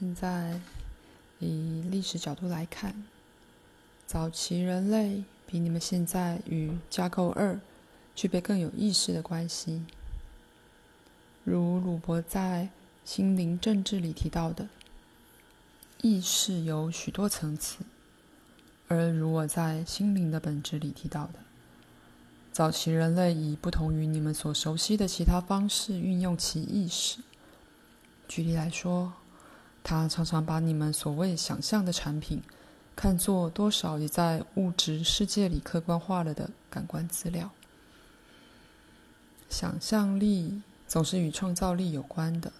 现在以历史角度来看，早期人类比你们现在与架构二具备更有意识的关系。如鲁伯在《心灵政治》里提到的，意识有许多层次，而如我在《心灵的本质》里提到的，早期人类以不同于你们所熟悉的其他方式运用其意识。举例来说，他常常把你们所谓想象的产品，看作多少也在物质世界里客观化了的感官资料。想象力总是与创造力有关的，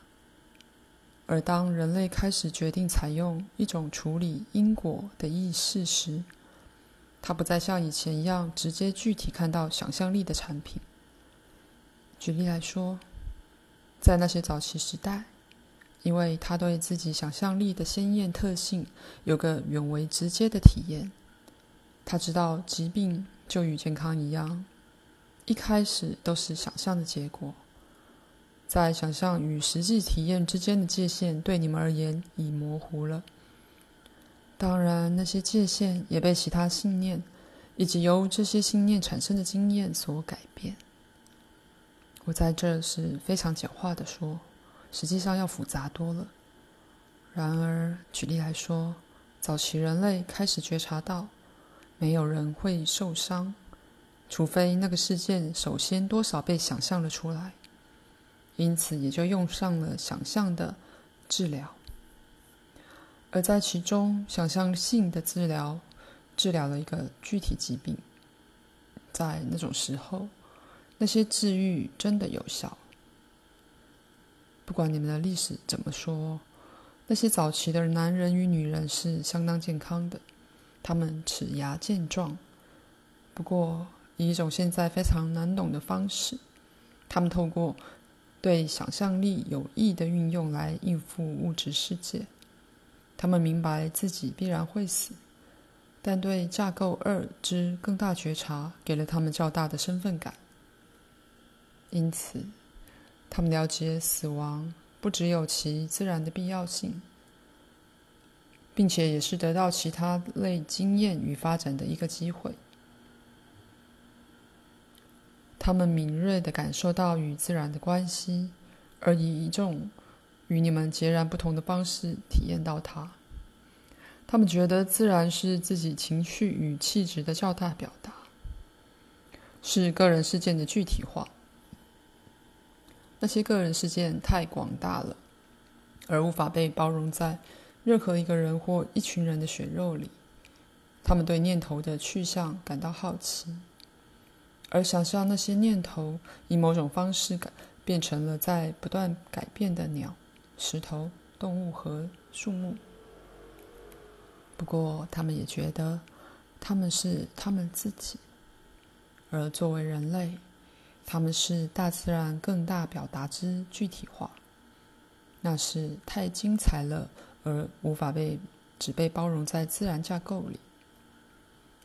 而当人类开始决定采用一种处理因果的意识时，他不再像以前一样直接具体看到想象力的产品。举例来说，在那些早期时代，因为他对自己想象力的鲜艳特性有个远为直接的体验，他知道疾病就与健康一样，一开始都是想象的结果。在想象与实际体验之间的界限，对你们而言已模糊了。当然，那些界限也被其他信念以及由这些信念产生的经验所改变。我在这是非常简化的说。实际上要复杂多了。然而，举例来说，早期人类开始觉察到，没有人会受伤，除非那个事件首先多少被想象了出来。因此，也就用上了想象的治疗。而在其中，想象性的治疗治疗了一个具体疾病。在那种时候，那些治愈真的有效。不管你们的历史怎么说，那些早期的男人与女人是相当健康的，他们齿牙健壮。不过，以一种现在非常难懂的方式，他们透过对想象力有益的运用来应付物质世界。他们明白自己必然会死，但对架构二之更大觉察给了他们较大的身份感。因此，他们了解死亡不只有其自然的必要性，并且也是得到其他类经验与发展的一个机会。他们敏锐地感受到与自然的关系，而以一种与你们截然不同的方式体验到它。他们觉得自然是自己情绪与气质的较大表达，是个人事件的具体化。那些个人事件太广大了，而无法被包容在任何一个人或一群人的血肉里。他们对念头的去向感到好奇，而想象那些念头以某种方式改变成了在不断改变的鸟、石头、动物和树木。不过，他们也觉得他们是他们自己，而作为人类。他们是大自然更大表达之具体化，那是太精彩了，而无法被只被包容在自然架构里。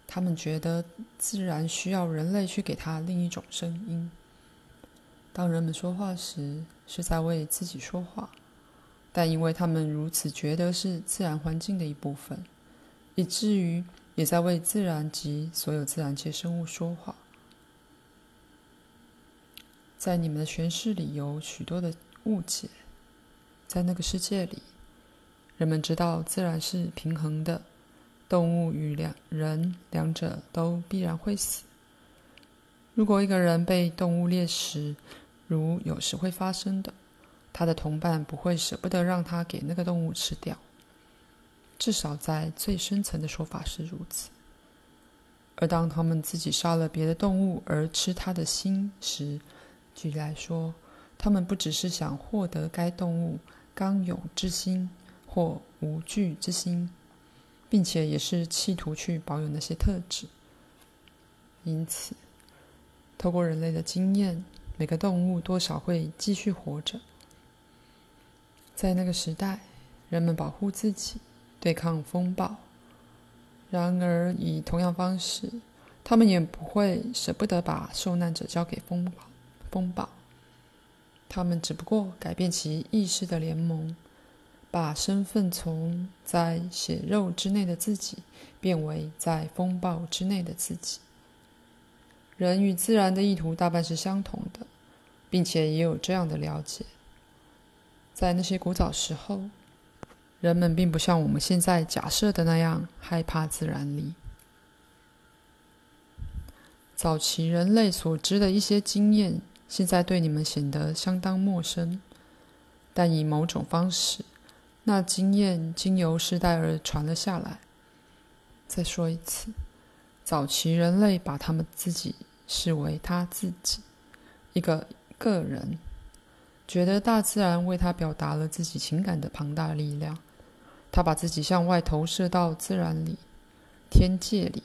他们觉得自然需要人类去给他另一种声音。当人们说话时，是在为自己说话，但因为他们如此觉得是自然环境的一部分，以至于也在为自然及所有自然界生物说话。在你们的诠释里有许多的误解。在那个世界里，人们知道自然是平衡的，动物与两人两者都必然会死。如果一个人被动物猎食，如有时会发生的，他的同伴不会舍不得让他给那个动物吃掉。至少在最深层的说法是如此。而当他们自己杀了别的动物而吃它的心时，举例来说，他们不只是想获得该动物刚勇之心或无惧之心，并且也是企图去保有那些特质。因此，透过人类的经验，每个动物多少会继续活着。在那个时代，人们保护自己，对抗风暴。然而，以同样方式，他们也不会舍不得把受难者交给风暴。风暴，他们只不过改变其意识的联盟，把身份从在血肉之内的自己变为在风暴之内的自己。人与自然的意图大半是相同的，并且也有这样的了解。在那些古早时候，人们并不像我们现在假设的那样害怕自然力。早期人类所知的一些经验，现在对你们显得相当陌生，但以某种方式，那经验经由世代而传了下来。再说一次，早期人类把他们自己视为他自己，一个个人，觉得大自然为他表达了自己情感的庞大力量。他把自己向外投射到自然里、天界里，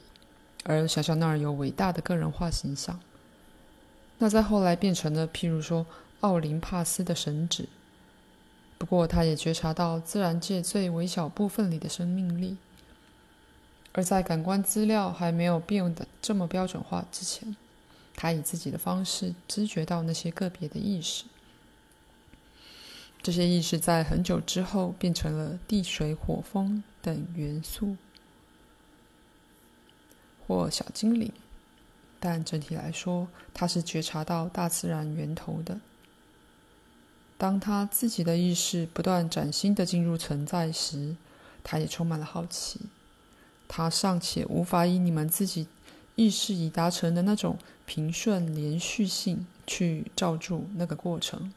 而想象那儿有伟大的个人化形象。那在后来变成了，譬如说奥林帕斯的神祇。不过，他也觉察到自然界最微小部分里的生命力。而在感官资料还没有变得这么标准化之前，他以自己的方式知觉到那些个别的意识。这些意识在很久之后变成了地、水、火、风等元素，或小精灵，但整体来说，他是觉察到大自然源头的。当他自己的意识不断崭新的进入存在时，他也充满了好奇。他尚且无法以你们自己意识已达成的那种平顺连续性去罩住那个过程。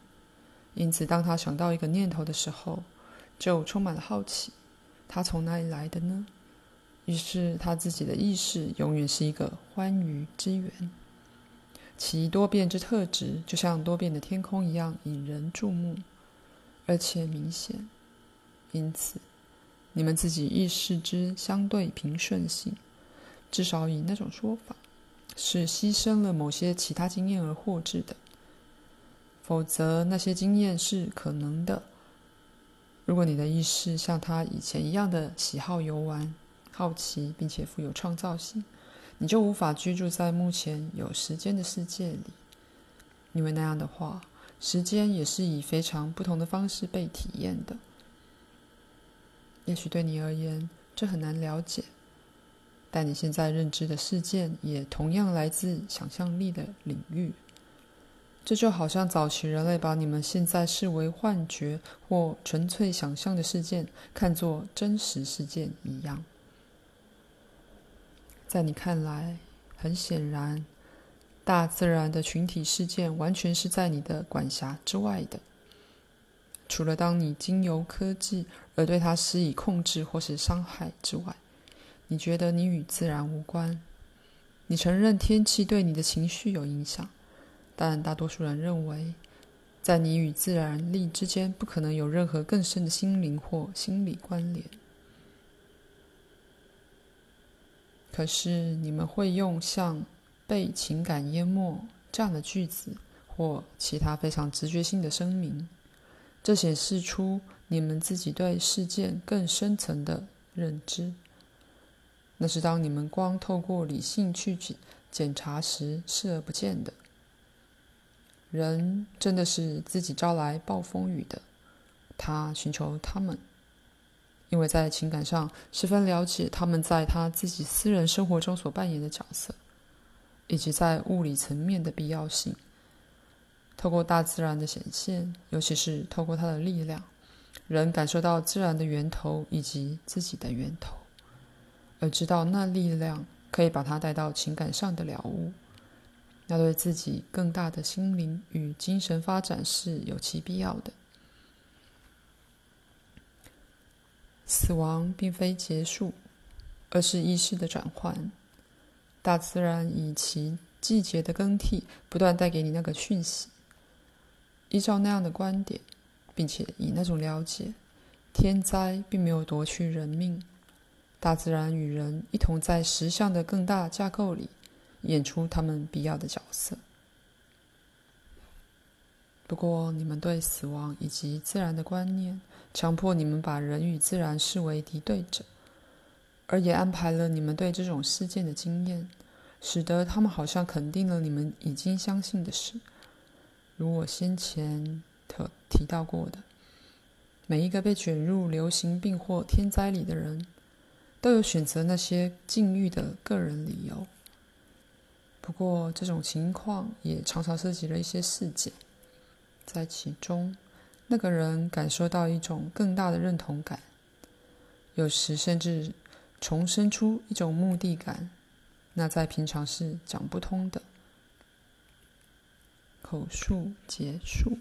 因此，当他想到一个念头的时候，就充满了好奇：他从哪里来的呢？于是，他自己的意识永远是一个欢愉之源，其多变之特质，就像多变的天空一样引人注目，而且明显。因此，你们自己意识之相对平顺性，至少以那种说法，是牺牲了某些其他经验而获致的。否则，那些经验是可能的。如果你的意识像他以前一样的喜好游玩、好奇，并且富有创造性，你就无法居住在目前有时间的世界里，因为那样的话，时间也是以非常不同的方式被体验的。也许对你而言，这很难了解，但你现在认知的事件也同样来自想象力的领域。这就好像早期人类把你们现在视为幻觉或纯粹想象的事件看作真实事件一样。在你看来，很显然，大自然的群体事件完全是在你的管辖之外的。除了当你经由科技而对它施以控制或是伤害之外，你觉得你与自然无关。你承认天气对你的情绪有影响。但大多数人认为，在你与自然力之间不可能有任何更深的心灵或心理关联。可是，你们会用像“被情感淹没”这样的句子，或其他非常直觉性的声明，这显示出你们自己对事件更深层的认知。那是当你们光透过理性去检查时视而不见的。人真的是自己招来暴风雨的，他寻求他们，因为在情感上十分了解他们在他自己私人生活中所扮演的角色，以及在物理层面的必要性。透过大自然的显现，尤其是透过它的力量，人感受到自然的源头以及自己的源头，而知道那力量可以把他带到情感上的了悟。那对自己更大的心灵与精神发展是有其必要的。死亡并非结束，而是意识的转换。大自然以其季节的更替，不断带给你那个讯息。依照那样的观点，并且以那种了解，天灾并没有夺去人命。大自然与人一同在实相的更大架构里。演出他们必要的角色。不过，你们对死亡以及自然的观念，强迫你们把人与自然视为敌对者，而也安排了你们对这种事件的经验，使得他们好像肯定了你们已经相信的事。如我先前特提到过的，每一个被卷入流行病或天灾里的人，都有选择那些境遇的个人理由。不过，这种情况也常常涉及了一些事件，在其中，那个人感受到一种更大的认同感，有时甚至重生出一种目的感，那在平常是讲不通的。口述结束。